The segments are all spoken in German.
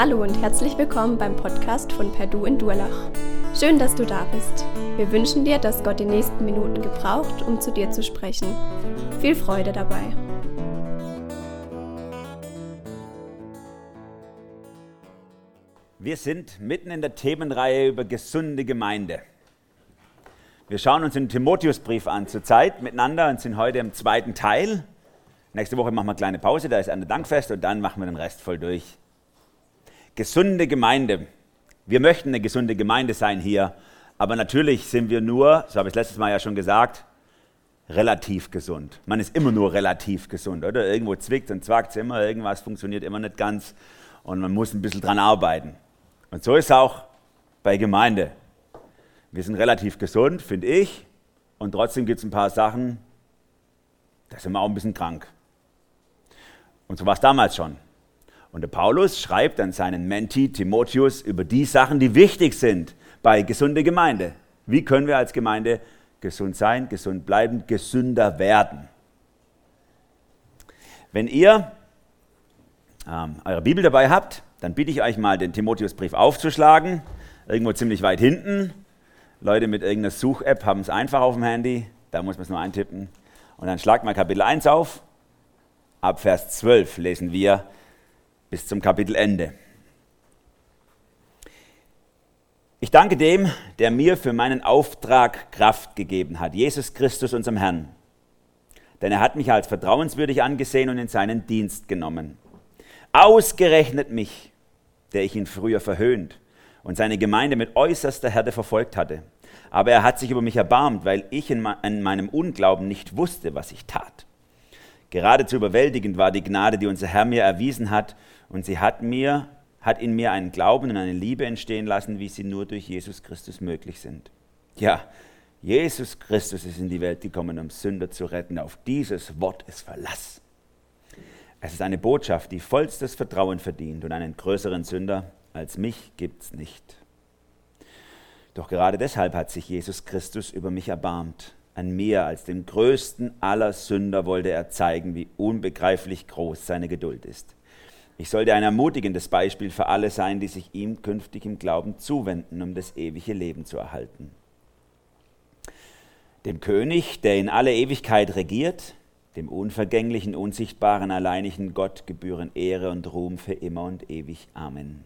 Hallo und herzlich willkommen beim Podcast von Perdu in Durlach. Schön, dass du da bist. Wir wünschen dir, dass Gott die nächsten Minuten gebraucht, um zu dir zu sprechen. Viel Freude dabei. Wir sind mitten in der Themenreihe über gesunde Gemeinde. Wir schauen uns den Timotheusbrief an zurzeit miteinander und sind heute im zweiten Teil. Nächste Woche machen wir eine kleine Pause, da ist ein Dankfest und dann machen wir den Rest voll durch. Gesunde Gemeinde. Wir möchten eine gesunde Gemeinde sein hier, aber natürlich sind wir nur, so habe ich letztes Mal ja schon gesagt, relativ gesund. Man ist immer nur relativ gesund, oder? Irgendwo zwickt und zwackt es immer, irgendwas funktioniert immer nicht ganz und man muss ein bisschen dran arbeiten. Und so ist es auch bei Gemeinde. Wir sind relativ gesund, finde ich, und trotzdem gibt es ein paar Sachen, da sind wir auch ein bisschen krank. Und so war es damals schon. Und der Paulus schreibt an seinen Menti Timotheus über die Sachen, die wichtig sind bei gesunder Gemeinde. Wie können wir als Gemeinde gesund sein, gesund bleiben, gesünder werden? Wenn ihr ähm, eure Bibel dabei habt, dann bitte ich euch mal, den Timotheusbrief aufzuschlagen. Irgendwo ziemlich weit hinten. Leute mit irgendeiner Such-App haben es einfach auf dem Handy. Da muss man es nur eintippen. Und dann schlagt mal Kapitel 1 auf. Ab Vers 12 lesen wir bis zum Kapitelende. Ich danke dem, der mir für meinen Auftrag Kraft gegeben hat, Jesus Christus, unserem Herrn. Denn er hat mich als vertrauenswürdig angesehen und in seinen Dienst genommen. Ausgerechnet mich, der ich ihn früher verhöhnt und seine Gemeinde mit äußerster Härte verfolgt hatte. Aber er hat sich über mich erbarmt, weil ich in meinem Unglauben nicht wusste, was ich tat. Geradezu überwältigend war die Gnade, die unser Herr mir erwiesen hat, und sie hat mir, hat in mir einen Glauben und eine Liebe entstehen lassen, wie sie nur durch Jesus Christus möglich sind. Ja, Jesus Christus ist in die Welt gekommen, um Sünder zu retten. Auf dieses Wort ist Verlass. Es ist eine Botschaft, die vollstes Vertrauen verdient und einen größeren Sünder als mich gibt's nicht. Doch gerade deshalb hat sich Jesus Christus über mich erbarmt. An mir als dem größten aller Sünder wollte er zeigen, wie unbegreiflich groß seine Geduld ist. Ich sollte ein ermutigendes Beispiel für alle sein, die sich ihm künftig im Glauben zuwenden, um das ewige Leben zu erhalten. Dem König, der in alle Ewigkeit regiert, dem unvergänglichen, unsichtbaren, alleinigen Gott gebühren Ehre und Ruhm für immer und ewig. Amen.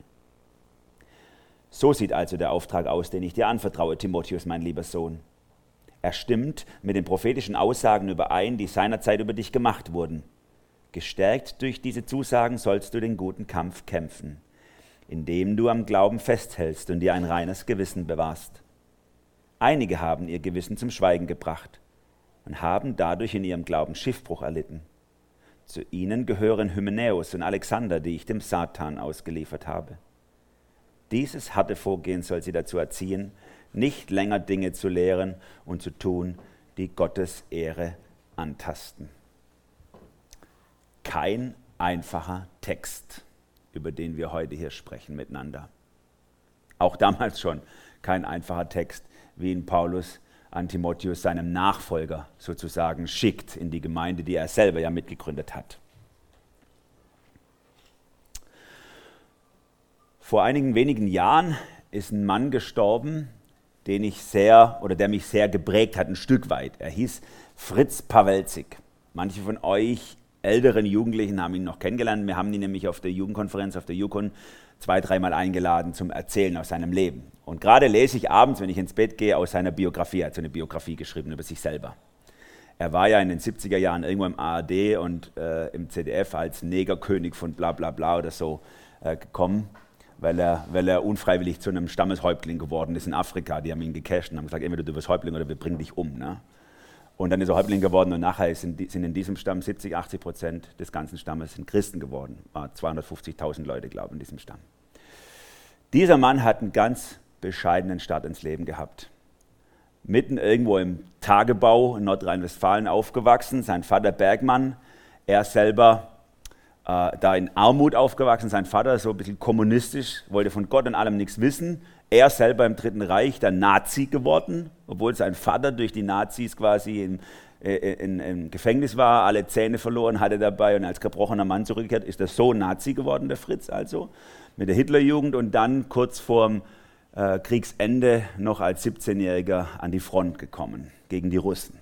So sieht also der Auftrag aus, den ich dir anvertraue, Timotheus, mein lieber Sohn. Er stimmt mit den prophetischen Aussagen überein, die seinerzeit über dich gemacht wurden. Gestärkt durch diese Zusagen sollst du den guten Kampf kämpfen, indem du am Glauben festhältst und dir ein reines Gewissen bewahrst. Einige haben ihr Gewissen zum Schweigen gebracht und haben dadurch in ihrem Glauben Schiffbruch erlitten. Zu ihnen gehören Hymenäus und Alexander, die ich dem Satan ausgeliefert habe. Dieses harte Vorgehen soll sie dazu erziehen, nicht länger Dinge zu lehren und zu tun, die Gottes Ehre antasten kein einfacher Text, über den wir heute hier sprechen miteinander. Auch damals schon kein einfacher Text, wie ihn Paulus an Timotheus, seinem Nachfolger, sozusagen schickt in die Gemeinde, die er selber ja mitgegründet hat. Vor einigen wenigen Jahren ist ein Mann gestorben, den ich sehr oder der mich sehr geprägt hat, ein Stück weit. Er hieß Fritz Pawelzig. Manche von euch älteren Jugendlichen haben ihn noch kennengelernt. Wir haben ihn nämlich auf der Jugendkonferenz, auf der Yukon, zwei, dreimal eingeladen zum Erzählen aus seinem Leben. Und gerade lese ich abends, wenn ich ins Bett gehe, aus seiner Biografie. Er hat so eine Biografie geschrieben über sich selber. Er war ja in den 70er Jahren irgendwo im ARD und äh, im ZDF als Negerkönig von bla bla bla oder so äh, gekommen, weil er, weil er unfreiwillig zu einem Stammeshäuptling geworden ist in Afrika. Die haben ihn gecasht und haben gesagt, entweder du wirst Häuptling oder wir bringen dich um. Ne? Und dann ist er Häuptling geworden und nachher sind, in diesem Stamm 70, 80 Prozent des ganzen Stammes sind Christen geworden. War 250.000 Leute, glaube ich, in diesem Stamm. Dieser Mann hat einen ganz bescheidenen Start ins Leben gehabt. Mitten irgendwo im Tagebau in Nordrhein-Westfalen aufgewachsen, sein Vater Bergmann, er selber äh, da in Armut aufgewachsen, sein Vater so ein bisschen kommunistisch, wollte von Gott und allem nichts wissen, er selber im Dritten Reich dann Nazi geworden, obwohl sein Vater durch die Nazis quasi in, äh, in, im Gefängnis war, alle Zähne verloren hatte dabei und als gebrochener Mann zurückgekehrt, ist er so Nazi geworden, der Fritz also, mit der Hitlerjugend und dann kurz vorm äh, Kriegsende noch als 17-Jähriger an die Front gekommen gegen die Russen.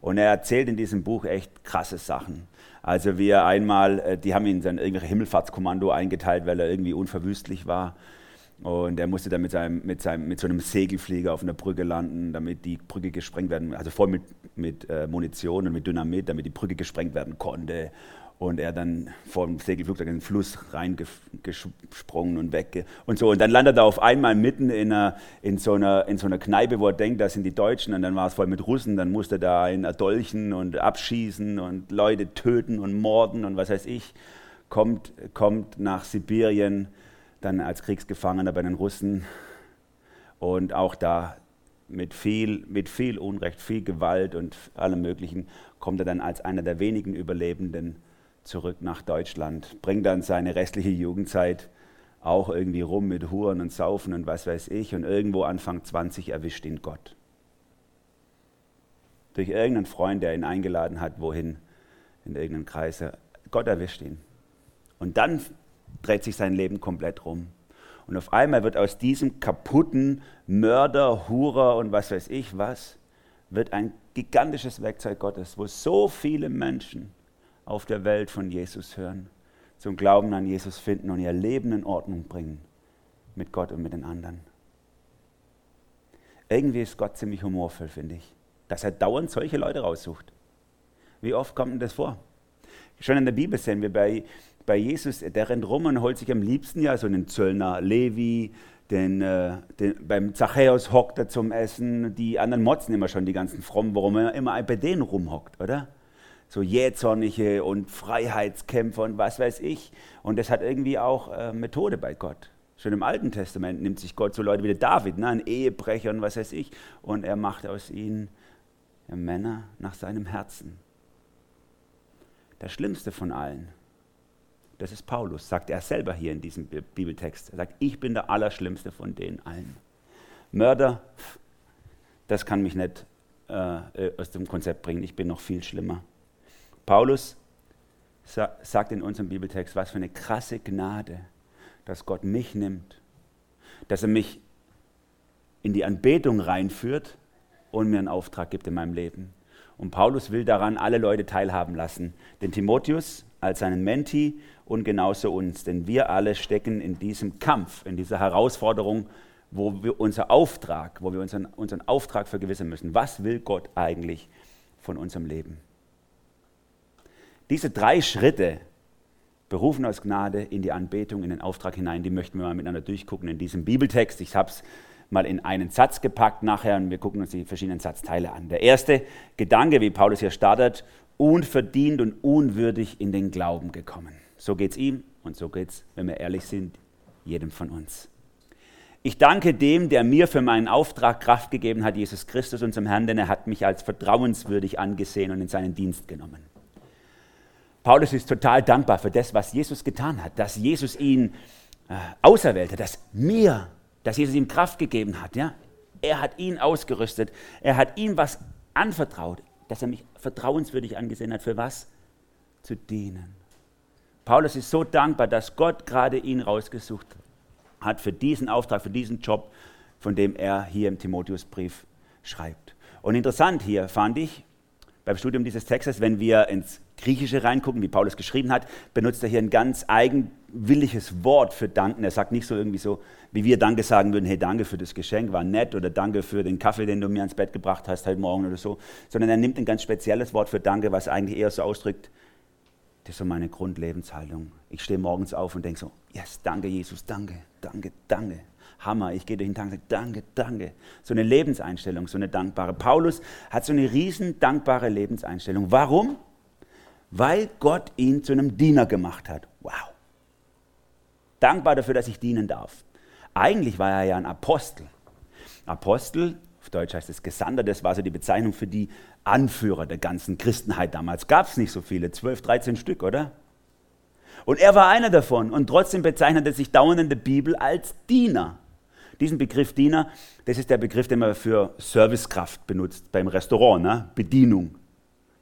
Und er erzählt in diesem Buch echt krasse Sachen. Also wie er einmal, äh, die haben ihn in irgendwelche Himmelfahrtskommando eingeteilt, weil er irgendwie unverwüstlich war. Und er musste dann mit, seinem, mit, seinem, mit so einem Segelflieger auf einer Brücke landen, damit die Brücke gesprengt werden, also voll mit, mit äh, Munition und mit Dynamit, damit die Brücke gesprengt werden konnte und er dann vom Segelflugzeug in den Fluss reingesprungen und weg und so. Und dann landet er auf einmal mitten in, einer, in, so einer, in so einer Kneipe, wo er denkt, das sind die Deutschen und dann war es voll mit Russen, dann musste er da einen erdolchen und abschießen und Leute töten und morden und was weiß ich. Kommt, kommt nach Sibirien, dann als Kriegsgefangener bei den Russen und auch da mit viel, mit viel Unrecht, viel Gewalt und allem Möglichen kommt er dann als einer der wenigen Überlebenden zurück nach Deutschland, bringt dann seine restliche Jugendzeit auch irgendwie rum mit Huren und Saufen und was weiß ich und irgendwo Anfang 20 erwischt ihn Gott. Durch irgendeinen Freund, der ihn eingeladen hat, wohin, in irgendeinen Kreis. Gott erwischt ihn. Und dann dreht sich sein Leben komplett rum. Und auf einmal wird aus diesem kaputten Mörder, Hurer und was weiß ich was, wird ein gigantisches Werkzeug Gottes, wo so viele Menschen auf der Welt von Jesus hören, zum Glauben an Jesus finden und ihr Leben in Ordnung bringen mit Gott und mit den anderen. Irgendwie ist Gott ziemlich humorvoll, finde ich, dass er dauernd solche Leute raussucht. Wie oft kommt denn das vor? Schon in der Bibel sehen wir bei, bei Jesus, der rennt rum und holt sich am liebsten ja so einen Zöllner Levi, den, äh, den, beim Zachäus hockt er zum Essen, die anderen motzen immer schon, die ganzen Frommen, warum er immer bei denen rumhockt, oder? so jähzornige und Freiheitskämpfer und was weiß ich. Und das hat irgendwie auch äh, Methode bei Gott. Schon im Alten Testament nimmt sich Gott so Leute wie der David, ne, ein Ehebrecher und was weiß ich, und er macht aus ihnen Männer nach seinem Herzen. Der schlimmste von allen, das ist Paulus, sagt er selber hier in diesem Bibeltext. Er sagt, ich bin der Allerschlimmste von denen allen. Mörder, das kann mich nicht äh, aus dem Konzept bringen, ich bin noch viel schlimmer. Paulus sagt in unserem Bibeltext, was für eine krasse Gnade, dass Gott mich nimmt, dass er mich in die Anbetung reinführt und mir einen Auftrag gibt in meinem Leben. Und Paulus will daran alle Leute teilhaben lassen, den Timotheus als seinen Menti und genauso uns, denn wir alle stecken in diesem Kampf, in dieser Herausforderung, wo wir unser Auftrag, wo wir unseren, unseren Auftrag vergewissern müssen. Was will Gott eigentlich von unserem Leben? Diese drei Schritte, berufen aus Gnade in die Anbetung, in den Auftrag hinein, die möchten wir mal miteinander durchgucken in diesem Bibeltext. Ich habe es mal in einen Satz gepackt nachher und wir gucken uns die verschiedenen Satzteile an. Der erste Gedanke, wie Paulus hier startet, unverdient und unwürdig in den Glauben gekommen. So geht es ihm und so geht es, wenn wir ehrlich sind, jedem von uns. Ich danke dem, der mir für meinen Auftrag Kraft gegeben hat, Jesus Christus, unserem Herrn, denn er hat mich als vertrauenswürdig angesehen und in seinen Dienst genommen. Paulus ist total dankbar für das, was Jesus getan hat, dass Jesus ihn äh, auserwählte, dass mir, dass Jesus ihm Kraft gegeben hat. Ja? Er hat ihn ausgerüstet, er hat ihm was anvertraut, dass er mich vertrauenswürdig angesehen hat. Für was? Zu dienen. Paulus ist so dankbar, dass Gott gerade ihn rausgesucht hat für diesen Auftrag, für diesen Job, von dem er hier im Timotheusbrief schreibt. Und interessant hier fand ich beim Studium dieses Textes, wenn wir ins Griechische reingucken, wie Paulus geschrieben hat, benutzt er hier ein ganz eigenwilliges Wort für danken. Er sagt nicht so irgendwie so, wie wir Danke sagen würden, hey, danke für das Geschenk, war nett oder danke für den Kaffee, den du mir ans Bett gebracht hast heute Morgen oder so, sondern er nimmt ein ganz spezielles Wort für Danke, was eigentlich eher so ausdrückt, das ist so meine Grundlebenshaltung. Ich stehe morgens auf und denke so, yes, danke Jesus, danke, danke, danke. Hammer, ich gehe durch den Tag und sage, danke, danke. So eine Lebenseinstellung, so eine dankbare. Paulus hat so eine riesen dankbare Lebenseinstellung. Warum? weil Gott ihn zu einem Diener gemacht hat. Wow. Dankbar dafür, dass ich dienen darf. Eigentlich war er ja ein Apostel. Apostel, auf Deutsch heißt es Gesandter, das war so die Bezeichnung für die Anführer der ganzen Christenheit damals. Gab es nicht so viele, 12, 13 Stück, oder? Und er war einer davon und trotzdem bezeichnet er sich dauernd in der Bibel als Diener. Diesen Begriff Diener, das ist der Begriff, den man für Servicekraft benutzt beim Restaurant, ne? Bedienung.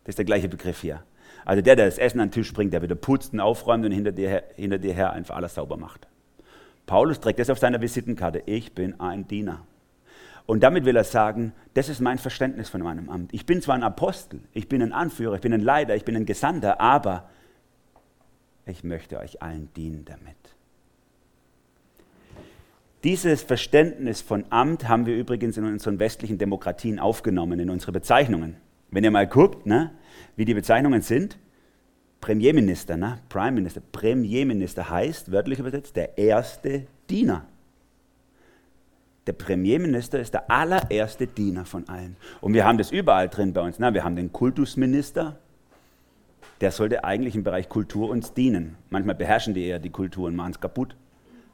Das ist der gleiche Begriff hier. Also der, der das Essen an den Tisch bringt, der wieder putzt und aufräumt und hinter dir, her, hinter dir her einfach alles sauber macht. Paulus trägt das auf seiner Visitenkarte. Ich bin ein Diener. Und damit will er sagen, das ist mein Verständnis von meinem Amt. Ich bin zwar ein Apostel, ich bin ein Anführer, ich bin ein Leiter, ich bin ein Gesandter, aber ich möchte euch allen dienen damit. Dieses Verständnis von Amt haben wir übrigens in unseren westlichen Demokratien aufgenommen, in unsere Bezeichnungen. Wenn ihr mal guckt, ne, wie die Bezeichnungen sind, Premierminister, ne, Prime Minister, Premierminister heißt, wörtlich übersetzt, der erste Diener. Der Premierminister ist der allererste Diener von allen. Und wir haben das überall drin bei uns. Na, wir haben den Kultusminister, der sollte eigentlich im Bereich Kultur uns dienen. Manchmal beherrschen die eher die Kultur und machen es kaputt.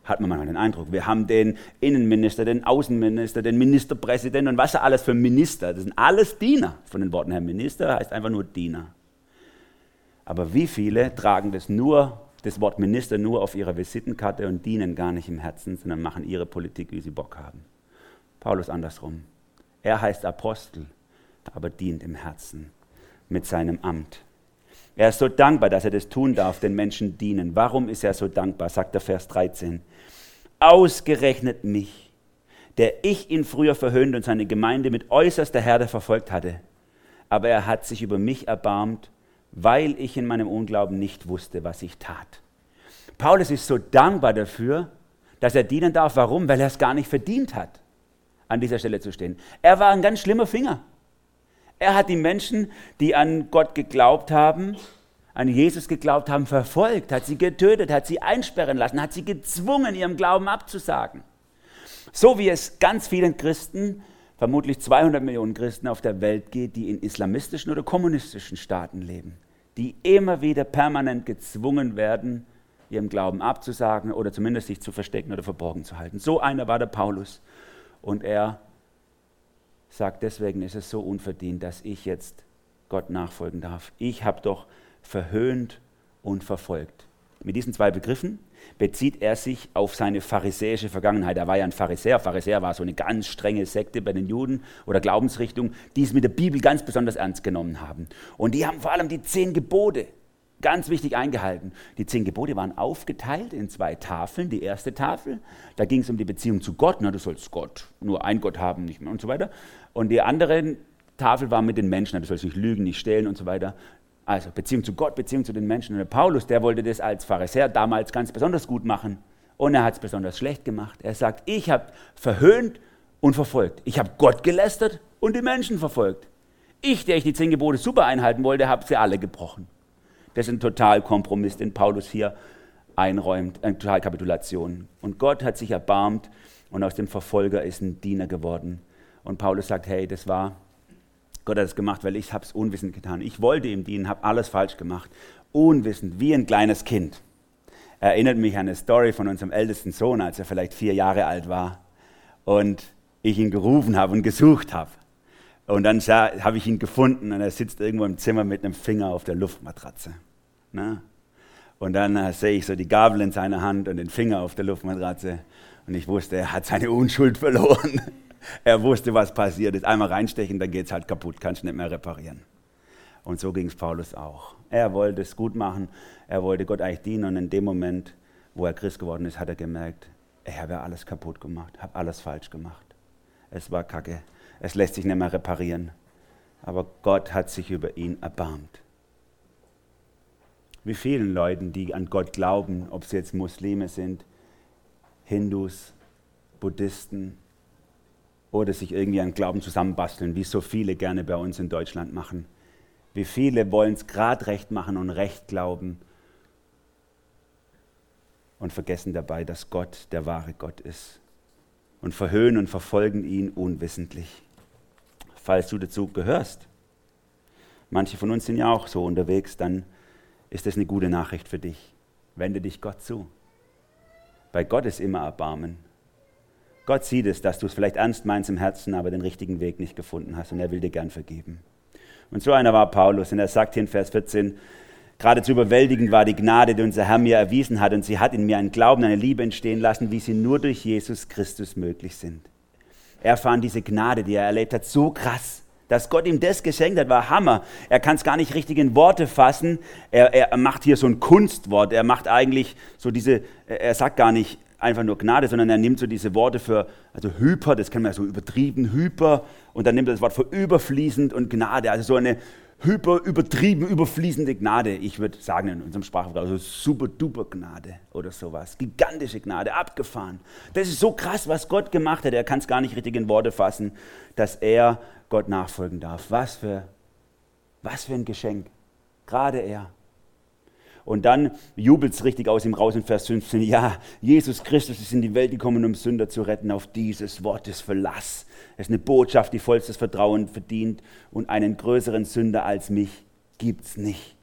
Hat man manchmal den Eindruck. Wir haben den Innenminister, den Außenminister, den Ministerpräsidenten und was er alles für Minister. Das sind alles Diener. Von den Worten her Minister heißt einfach nur Diener. Aber wie viele tragen das nur das Wort Minister nur auf ihrer Visitenkarte und dienen gar nicht im Herzen, sondern machen ihre Politik, wie sie Bock haben. Paulus andersrum. Er heißt Apostel, aber dient im Herzen mit seinem Amt. Er ist so dankbar, dass er das tun darf, den Menschen dienen. Warum ist er so dankbar? sagt der Vers 13. Ausgerechnet mich, der ich ihn früher verhöhnt und seine Gemeinde mit äußerster Herde verfolgt hatte. Aber er hat sich über mich erbarmt weil ich in meinem Unglauben nicht wusste, was ich tat. Paulus ist so dankbar dafür, dass er dienen darf. Warum? Weil er es gar nicht verdient hat, an dieser Stelle zu stehen. Er war ein ganz schlimmer Finger. Er hat die Menschen, die an Gott geglaubt haben, an Jesus geglaubt haben, verfolgt, hat sie getötet, hat sie einsperren lassen, hat sie gezwungen, ihrem Glauben abzusagen. So wie es ganz vielen Christen vermutlich 200 Millionen Christen auf der Welt geht, die in islamistischen oder kommunistischen Staaten leben, die immer wieder permanent gezwungen werden, ihrem Glauben abzusagen oder zumindest sich zu verstecken oder verborgen zu halten. So einer war der Paulus. Und er sagt, deswegen ist es so unverdient, dass ich jetzt Gott nachfolgen darf. Ich habe doch verhöhnt und verfolgt. Mit diesen zwei Begriffen bezieht er sich auf seine pharisäische Vergangenheit. Er war ja ein Pharisäer. Pharisäer war so eine ganz strenge Sekte bei den Juden oder Glaubensrichtung, die es mit der Bibel ganz besonders ernst genommen haben. Und die haben vor allem die zehn Gebote ganz wichtig eingehalten. Die zehn Gebote waren aufgeteilt in zwei Tafeln. Die erste Tafel, da ging es um die Beziehung zu Gott. Na, du sollst Gott, nur ein Gott haben, nicht mehr und so weiter. Und die andere Tafel war mit den Menschen. Du sollst nicht lügen, nicht stehlen und so weiter. Also Beziehung zu Gott, Beziehung zu den Menschen. Und Paulus, der wollte das als Pharisäer damals ganz besonders gut machen. Und er hat es besonders schlecht gemacht. Er sagt, ich habe verhöhnt und verfolgt. Ich habe Gott gelästert und die Menschen verfolgt. Ich, der ich die zehn Gebote super einhalten wollte, habe sie alle gebrochen. Das ist ein Totalkompromiss, den Paulus hier einräumt, eine Totalkapitulation. Und Gott hat sich erbarmt und aus dem Verfolger ist ein Diener geworden. Und Paulus sagt, hey, das war Gott hat es gemacht, weil ich habe es unwissend getan. Ich wollte ihm dienen, habe alles falsch gemacht. Unwissend, wie ein kleines Kind. Erinnert mich an eine Story von unserem ältesten Sohn, als er vielleicht vier Jahre alt war und ich ihn gerufen habe und gesucht habe. Und dann habe ich ihn gefunden und er sitzt irgendwo im Zimmer mit einem Finger auf der Luftmatratze. Na? Und dann äh, sehe ich so die Gabel in seiner Hand und den Finger auf der Luftmatratze. Und ich wusste, er hat seine Unschuld verloren. Er wusste, was passiert ist. Einmal reinstechen, dann geht es halt kaputt, kannst nicht mehr reparieren. Und so ging es Paulus auch. Er wollte es gut machen, er wollte Gott eigentlich dienen und in dem Moment, wo er Christ geworden ist, hat er gemerkt, ich habe alles kaputt gemacht, habe alles falsch gemacht. Es war kacke, es lässt sich nicht mehr reparieren. Aber Gott hat sich über ihn erbarmt. Wie vielen Leuten, die an Gott glauben, ob sie jetzt Muslime sind, Hindus, Buddhisten, oder sich irgendwie an Glauben zusammenbasteln, wie so viele gerne bei uns in Deutschland machen. Wie viele wollen es gerade recht machen und recht glauben und vergessen dabei, dass Gott der wahre Gott ist und verhöhnen und verfolgen ihn unwissentlich. Falls du dazu gehörst, manche von uns sind ja auch so unterwegs, dann ist das eine gute Nachricht für dich. Wende dich Gott zu. Bei Gott ist immer Erbarmen Gott sieht es, dass du es vielleicht ernst meinst im Herzen, aber den richtigen Weg nicht gefunden hast und er will dir gern vergeben. Und so einer war Paulus und er sagt hier in Vers 14, Geradezu überwältigend war die Gnade, die unser Herr mir erwiesen hat, und sie hat in mir einen Glauben, eine Liebe entstehen lassen, wie sie nur durch Jesus Christus möglich sind. Er fand diese Gnade, die er erlebt hat, so krass. Dass Gott ihm das geschenkt hat, war Hammer. Er kann es gar nicht richtig in Worte fassen. Er, er macht hier so ein Kunstwort. Er macht eigentlich so diese, er sagt gar nicht einfach nur Gnade, sondern er nimmt so diese Worte für, also hyper, das kann man ja so übertrieben, hyper, und dann nimmt er das Wort für überfließend und Gnade, also so eine hyper, übertrieben, überfließende Gnade. Ich würde sagen in unserem Sprachgebrauch, so super duper Gnade oder sowas. Gigantische Gnade, abgefahren. Das ist so krass, was Gott gemacht hat. Er kann es gar nicht richtig in Worte fassen, dass er Gott nachfolgen darf. Was für, was für ein Geschenk. Gerade er. Und dann jubelt es richtig aus ihm raus in Vers 15. Ja, Jesus Christus ist in die Welt gekommen, um Sünder zu retten. Auf dieses Wort des Verlass. Es ist eine Botschaft, die vollstes Vertrauen verdient. Und einen größeren Sünder als mich gibt es nicht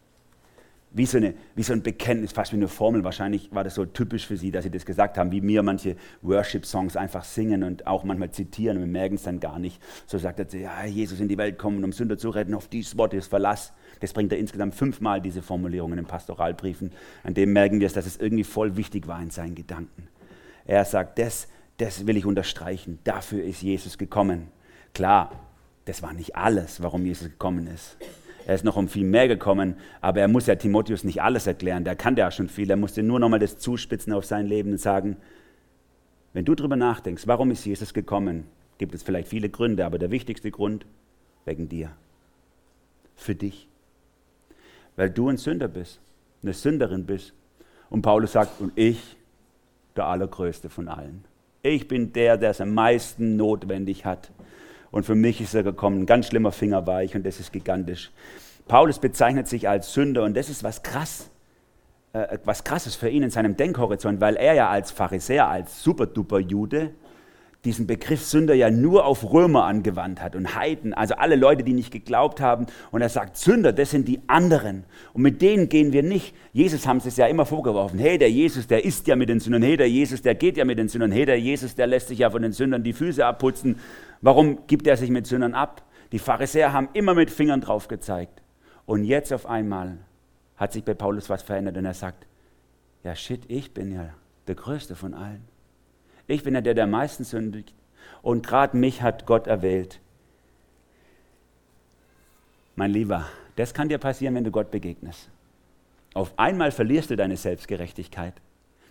wie so, eine, wie so ein Bekenntnis, fast wie eine Formel. Wahrscheinlich war das so typisch für sie, dass sie das gesagt haben, wie mir manche Worship-Songs einfach singen und auch manchmal zitieren und wir merken es dann gar nicht. So sagt er, ja, Jesus in die Welt kommen, um Sünder zu retten, auf dieses Wort ist Verlass. Das bringt er insgesamt fünfmal, diese Formulierungen in Pastoralbriefen. An dem merken wir es, dass es irgendwie voll wichtig war in seinen Gedanken. Er sagt, das, das will ich unterstreichen, dafür ist Jesus gekommen. Klar, das war nicht alles, warum Jesus gekommen ist. Er ist noch um viel mehr gekommen, aber er muss ja Timotheus nicht alles erklären. Der kann ja schon viel. Er musste nur nochmal das zuspitzen auf sein Leben und sagen, wenn du darüber nachdenkst, warum ist Jesus gekommen, gibt es vielleicht viele Gründe, aber der wichtigste Grund, wegen dir. Für dich. Weil du ein Sünder bist, eine Sünderin bist. Und Paulus sagt, und ich, der Allergrößte von allen. Ich bin der, der es am meisten notwendig hat. Und für mich ist er gekommen, ein ganz schlimmer Fingerweich und das ist gigantisch. Paulus bezeichnet sich als Sünder und das ist was krass, äh, was krasses für ihn in seinem Denkhorizont, weil er ja als Pharisäer, als superduper Jude, diesen Begriff Sünder ja nur auf Römer angewandt hat und Heiden, also alle Leute, die nicht geglaubt haben. Und er sagt, Sünder, das sind die anderen. Und mit denen gehen wir nicht. Jesus haben sie es ja immer vorgeworfen. Hey, der Jesus, der isst ja mit den Sündern. Hey, der Jesus, der geht ja mit den Sündern. Hey, der Jesus, der lässt sich ja von den Sündern die Füße abputzen. Warum gibt er sich mit Sündern ab? Die Pharisäer haben immer mit Fingern drauf gezeigt. Und jetzt auf einmal hat sich bei Paulus was verändert und er sagt, ja shit, ich bin ja der Größte von allen. Ich bin der, der am meisten sündigt. Und gerade mich hat Gott erwählt. Mein Lieber, das kann dir passieren, wenn du Gott begegnest. Auf einmal verlierst du deine Selbstgerechtigkeit.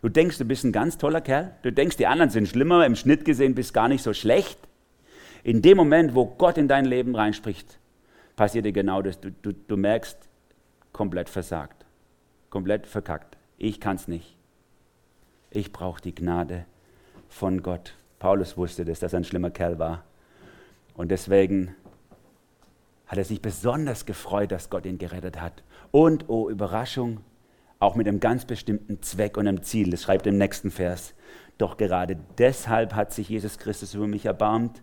Du denkst, du bist ein ganz toller Kerl. Du denkst, die anderen sind schlimmer. Im Schnitt gesehen bist gar nicht so schlecht. In dem Moment, wo Gott in dein Leben reinspricht, passiert dir genau das. Du, du, du merkst, komplett versagt, komplett verkackt. Ich kann es nicht. Ich brauche die Gnade von Gott. Paulus wusste das, dass er ein schlimmer Kerl war. Und deswegen hat er sich besonders gefreut, dass Gott ihn gerettet hat. Und, oh Überraschung, auch mit einem ganz bestimmten Zweck und einem Ziel. Das schreibt im nächsten Vers. Doch gerade deshalb hat sich Jesus Christus über mich erbarmt,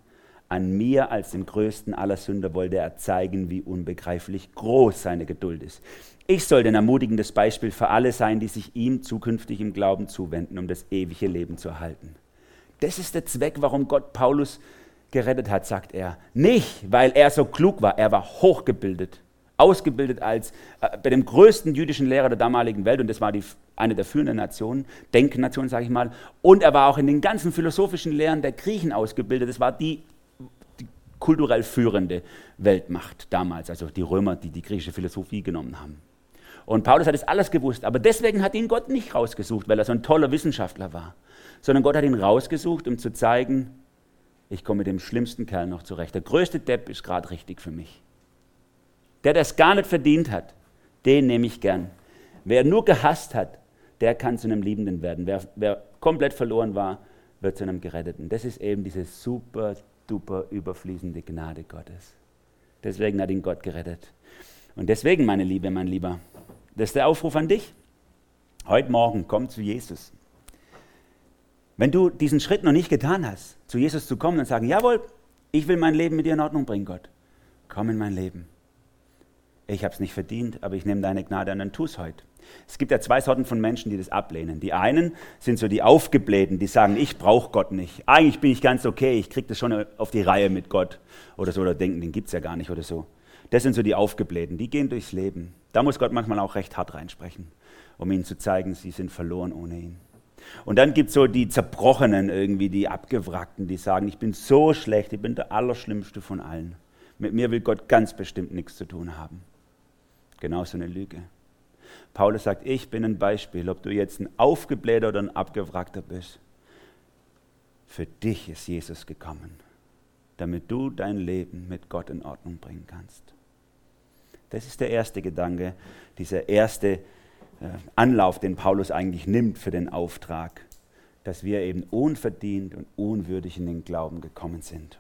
an mir als dem größten aller Sünder wollte er zeigen, wie unbegreiflich groß seine Geduld ist. Ich soll ein ermutigendes Beispiel für alle sein, die sich ihm zukünftig im Glauben zuwenden, um das ewige Leben zu erhalten. Das ist der Zweck, warum Gott Paulus gerettet hat, sagt er. Nicht, weil er so klug war, er war hochgebildet, ausgebildet als äh, bei dem größten jüdischen Lehrer der damaligen Welt, und das war die, eine der führenden Nationen, Denknation, sage ich mal. Und er war auch in den ganzen philosophischen Lehren der Griechen ausgebildet. Das war die kulturell führende Weltmacht damals, also die Römer, die die griechische Philosophie genommen haben. Und Paulus hat es alles gewusst, aber deswegen hat ihn Gott nicht rausgesucht, weil er so ein toller Wissenschaftler war, sondern Gott hat ihn rausgesucht, um zu zeigen, ich komme mit dem schlimmsten Kerl noch zurecht. Der größte Depp ist gerade richtig für mich. Der, der es gar nicht verdient hat, den nehme ich gern. Wer nur gehasst hat, der kann zu einem Liebenden werden. Wer, wer komplett verloren war, wird zu einem Geretteten. Das ist eben diese super duper überfließende Gnade Gottes. Deswegen hat ihn Gott gerettet. Und deswegen, meine Liebe, mein Lieber, das ist der Aufruf an dich. Heute Morgen komm zu Jesus. Wenn du diesen Schritt noch nicht getan hast, zu Jesus zu kommen und sagen, jawohl, ich will mein Leben mit dir in Ordnung bringen, Gott. Komm in mein Leben. Ich habe es nicht verdient, aber ich nehme deine Gnade an und tu es heute. Es gibt ja zwei Sorten von Menschen, die das ablehnen. Die einen sind so die Aufgeblähten, die sagen, ich brauche Gott nicht. Eigentlich bin ich ganz okay, ich kriege das schon auf die Reihe mit Gott oder so, oder denken, den gibt es ja gar nicht oder so. Das sind so die Aufgeblähten, die gehen durchs Leben. Da muss Gott manchmal auch recht hart reinsprechen, um ihnen zu zeigen, sie sind verloren ohne ihn. Und dann gibt es so die Zerbrochenen irgendwie, die Abgewrackten, die sagen, ich bin so schlecht, ich bin der Allerschlimmste von allen. Mit mir will Gott ganz bestimmt nichts zu tun haben. Genau so eine Lüge. Paulus sagt, ich bin ein Beispiel, ob du jetzt ein Aufgeblähter oder ein Abgewrackter bist. Für dich ist Jesus gekommen, damit du dein Leben mit Gott in Ordnung bringen kannst. Das ist der erste Gedanke, dieser erste äh, Anlauf, den Paulus eigentlich nimmt für den Auftrag, dass wir eben unverdient und unwürdig in den Glauben gekommen sind.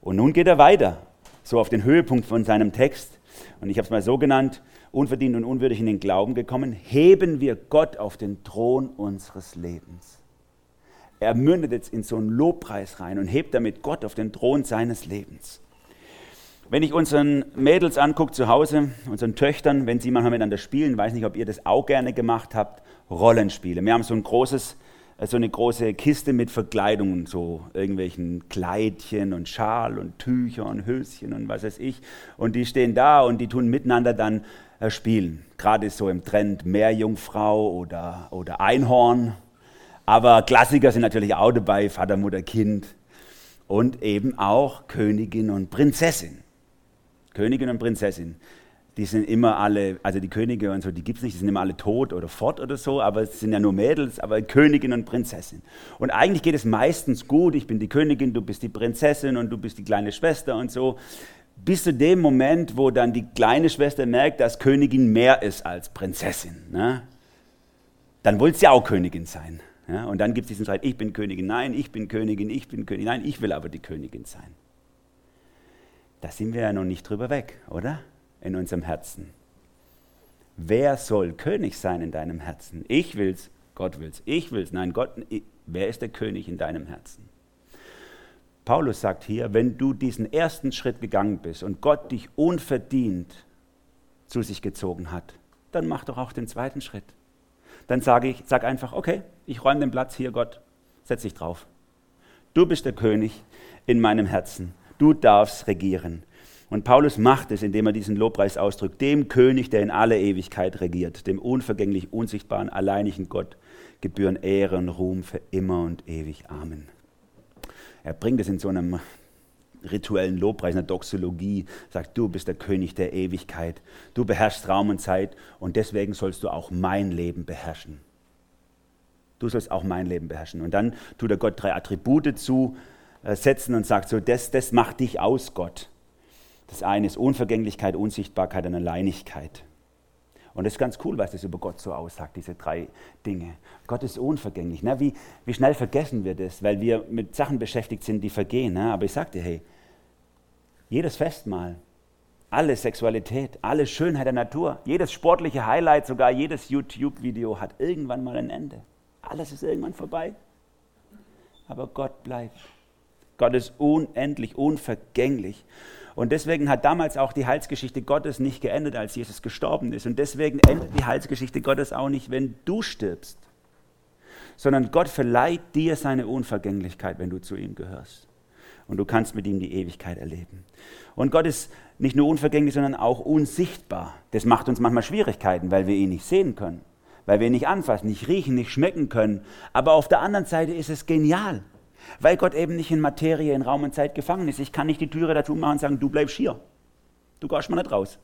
Und nun geht er weiter, so auf den Höhepunkt von seinem Text. Und ich habe es mal so genannt, unverdient und unwürdig in den Glauben gekommen, heben wir Gott auf den Thron unseres Lebens. Er mündet jetzt in so einen Lobpreis rein und hebt damit Gott auf den Thron seines Lebens. Wenn ich unseren Mädels angucke zu Hause, unseren Töchtern, wenn sie manchmal miteinander spielen, weiß nicht, ob ihr das auch gerne gemacht habt, Rollenspiele. Wir haben so ein großes so eine große Kiste mit Verkleidungen, so irgendwelchen Kleidchen und Schal und Tücher und Höschen und was weiß ich. Und die stehen da und die tun miteinander dann äh, spielen. Gerade so im Trend Meerjungfrau oder, oder Einhorn. Aber Klassiker sind natürlich auch dabei, Vater, Mutter, Kind. Und eben auch Königin und Prinzessin. Königin und Prinzessin die sind immer alle, also die Könige und so, die gibt es nicht, die sind immer alle tot oder fort oder so, aber es sind ja nur Mädels, aber Königin und Prinzessin. Und eigentlich geht es meistens gut, ich bin die Königin, du bist die Prinzessin und du bist die kleine Schwester und so, bis zu dem Moment, wo dann die kleine Schwester merkt, dass Königin mehr ist als Prinzessin. Ne? Dann wollte sie auch Königin sein. Ja? Und dann gibt es diesen Streit, ich bin Königin, nein, ich bin Königin, ich bin Königin, nein, ich will aber die Königin sein. Da sind wir ja noch nicht drüber weg, oder? in unserem Herzen. Wer soll König sein in deinem Herzen? Ich will's, Gott will's. Ich will's, nein, Gott, wer ist der König in deinem Herzen? Paulus sagt hier, wenn du diesen ersten Schritt gegangen bist und Gott dich unverdient zu sich gezogen hat, dann mach doch auch den zweiten Schritt. Dann sage ich, sag einfach, okay, ich räume den Platz hier, Gott, setz dich drauf. Du bist der König in meinem Herzen. Du darfst regieren. Und Paulus macht es, indem er diesen Lobpreis ausdrückt, dem König, der in aller Ewigkeit regiert, dem unvergänglich unsichtbaren, alleinigen Gott gebühren Ehre und Ruhm für immer und ewig. Amen. Er bringt es in so einem rituellen Lobpreis, einer Doxologie, sagt, du bist der König der Ewigkeit, du beherrschst Raum und Zeit und deswegen sollst du auch mein Leben beherrschen. Du sollst auch mein Leben beherrschen. Und dann tut er Gott drei Attribute zusetzen und sagt so, das, das macht dich aus, Gott. Das eine ist Unvergänglichkeit, Unsichtbarkeit und Alleinigkeit. Und das ist ganz cool, was das über Gott so aussagt, diese drei Dinge. Gott ist unvergänglich. Ne? Wie, wie schnell vergessen wir das, weil wir mit Sachen beschäftigt sind, die vergehen. Ne? Aber ich dir, hey, jedes Festmahl, alle Sexualität, alle Schönheit der Natur, jedes sportliche Highlight, sogar jedes YouTube-Video hat irgendwann mal ein Ende. Alles ist irgendwann vorbei. Aber Gott bleibt. Gott ist unendlich, unvergänglich. Und deswegen hat damals auch die Heilsgeschichte Gottes nicht geendet, als Jesus gestorben ist. Und deswegen endet die Heilsgeschichte Gottes auch nicht, wenn du stirbst, sondern Gott verleiht dir seine Unvergänglichkeit, wenn du zu ihm gehörst. Und du kannst mit ihm die Ewigkeit erleben. Und Gott ist nicht nur unvergänglich, sondern auch unsichtbar. Das macht uns manchmal Schwierigkeiten, weil wir ihn nicht sehen können, weil wir ihn nicht anfassen, nicht riechen, nicht schmecken können. Aber auf der anderen Seite ist es genial, weil Gott eben nicht in Materie, in Raum und Zeit gefangen ist. Ich kann nicht die Türe dazu machen und sagen, du bleibst hier. Du gehst mal nicht raus.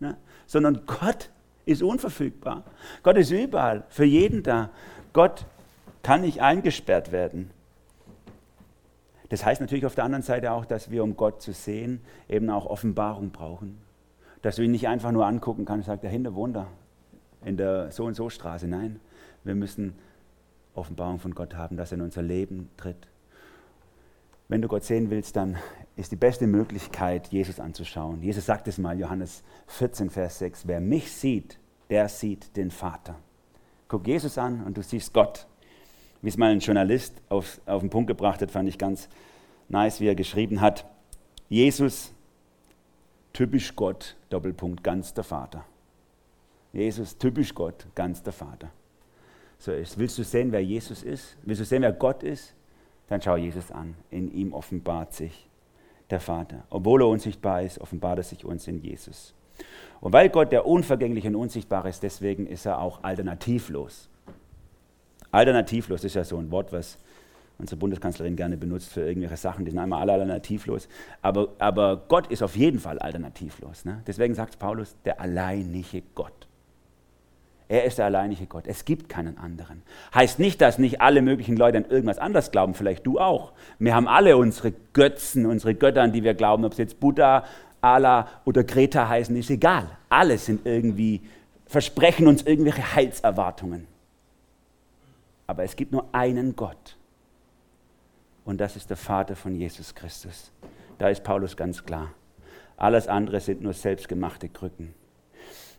Ne? Sondern Gott ist unverfügbar. Gott ist überall, für jeden da. Gott kann nicht eingesperrt werden. Das heißt natürlich auf der anderen Seite auch, dass wir, um Gott zu sehen, eben auch Offenbarung brauchen. Dass du ihn nicht einfach nur angucken kannst und sagst, dahinter wohnt er, in der so und so Straße. Nein, wir müssen Offenbarung von Gott haben, dass er in unser Leben tritt. Wenn du Gott sehen willst, dann ist die beste Möglichkeit, Jesus anzuschauen. Jesus sagt es mal, Johannes 14, Vers 6, wer mich sieht, der sieht den Vater. Guck Jesus an und du siehst Gott. Wie es mal ein Journalist auf, auf den Punkt gebracht hat, fand ich ganz nice, wie er geschrieben hat. Jesus, typisch Gott, Doppelpunkt, ganz der Vater. Jesus, typisch Gott, ganz der Vater. So ist. Willst du sehen, wer Jesus ist? Willst du sehen, wer Gott ist? Dann schau Jesus an. In ihm offenbart sich der Vater. Obwohl er unsichtbar ist, offenbart er sich uns in Jesus. Und weil Gott der unvergängliche und unsichtbare ist, deswegen ist er auch alternativlos. Alternativlos ist ja so ein Wort, was unsere Bundeskanzlerin gerne benutzt für irgendwelche Sachen, die sind einmal alle alternativlos. Aber, aber Gott ist auf jeden Fall alternativlos. Ne? Deswegen sagt Paulus, der alleinige Gott. Er ist der alleinige Gott. Es gibt keinen anderen. Heißt nicht, dass nicht alle möglichen Leute an irgendwas anderes glauben, vielleicht du auch. Wir haben alle unsere Götzen, unsere Götter, an die wir glauben, ob es jetzt Buddha, Allah oder Greta heißen, ist egal. Alle sind irgendwie, versprechen uns irgendwelche Heilserwartungen. Aber es gibt nur einen Gott. Und das ist der Vater von Jesus Christus. Da ist Paulus ganz klar. Alles andere sind nur selbstgemachte Krücken.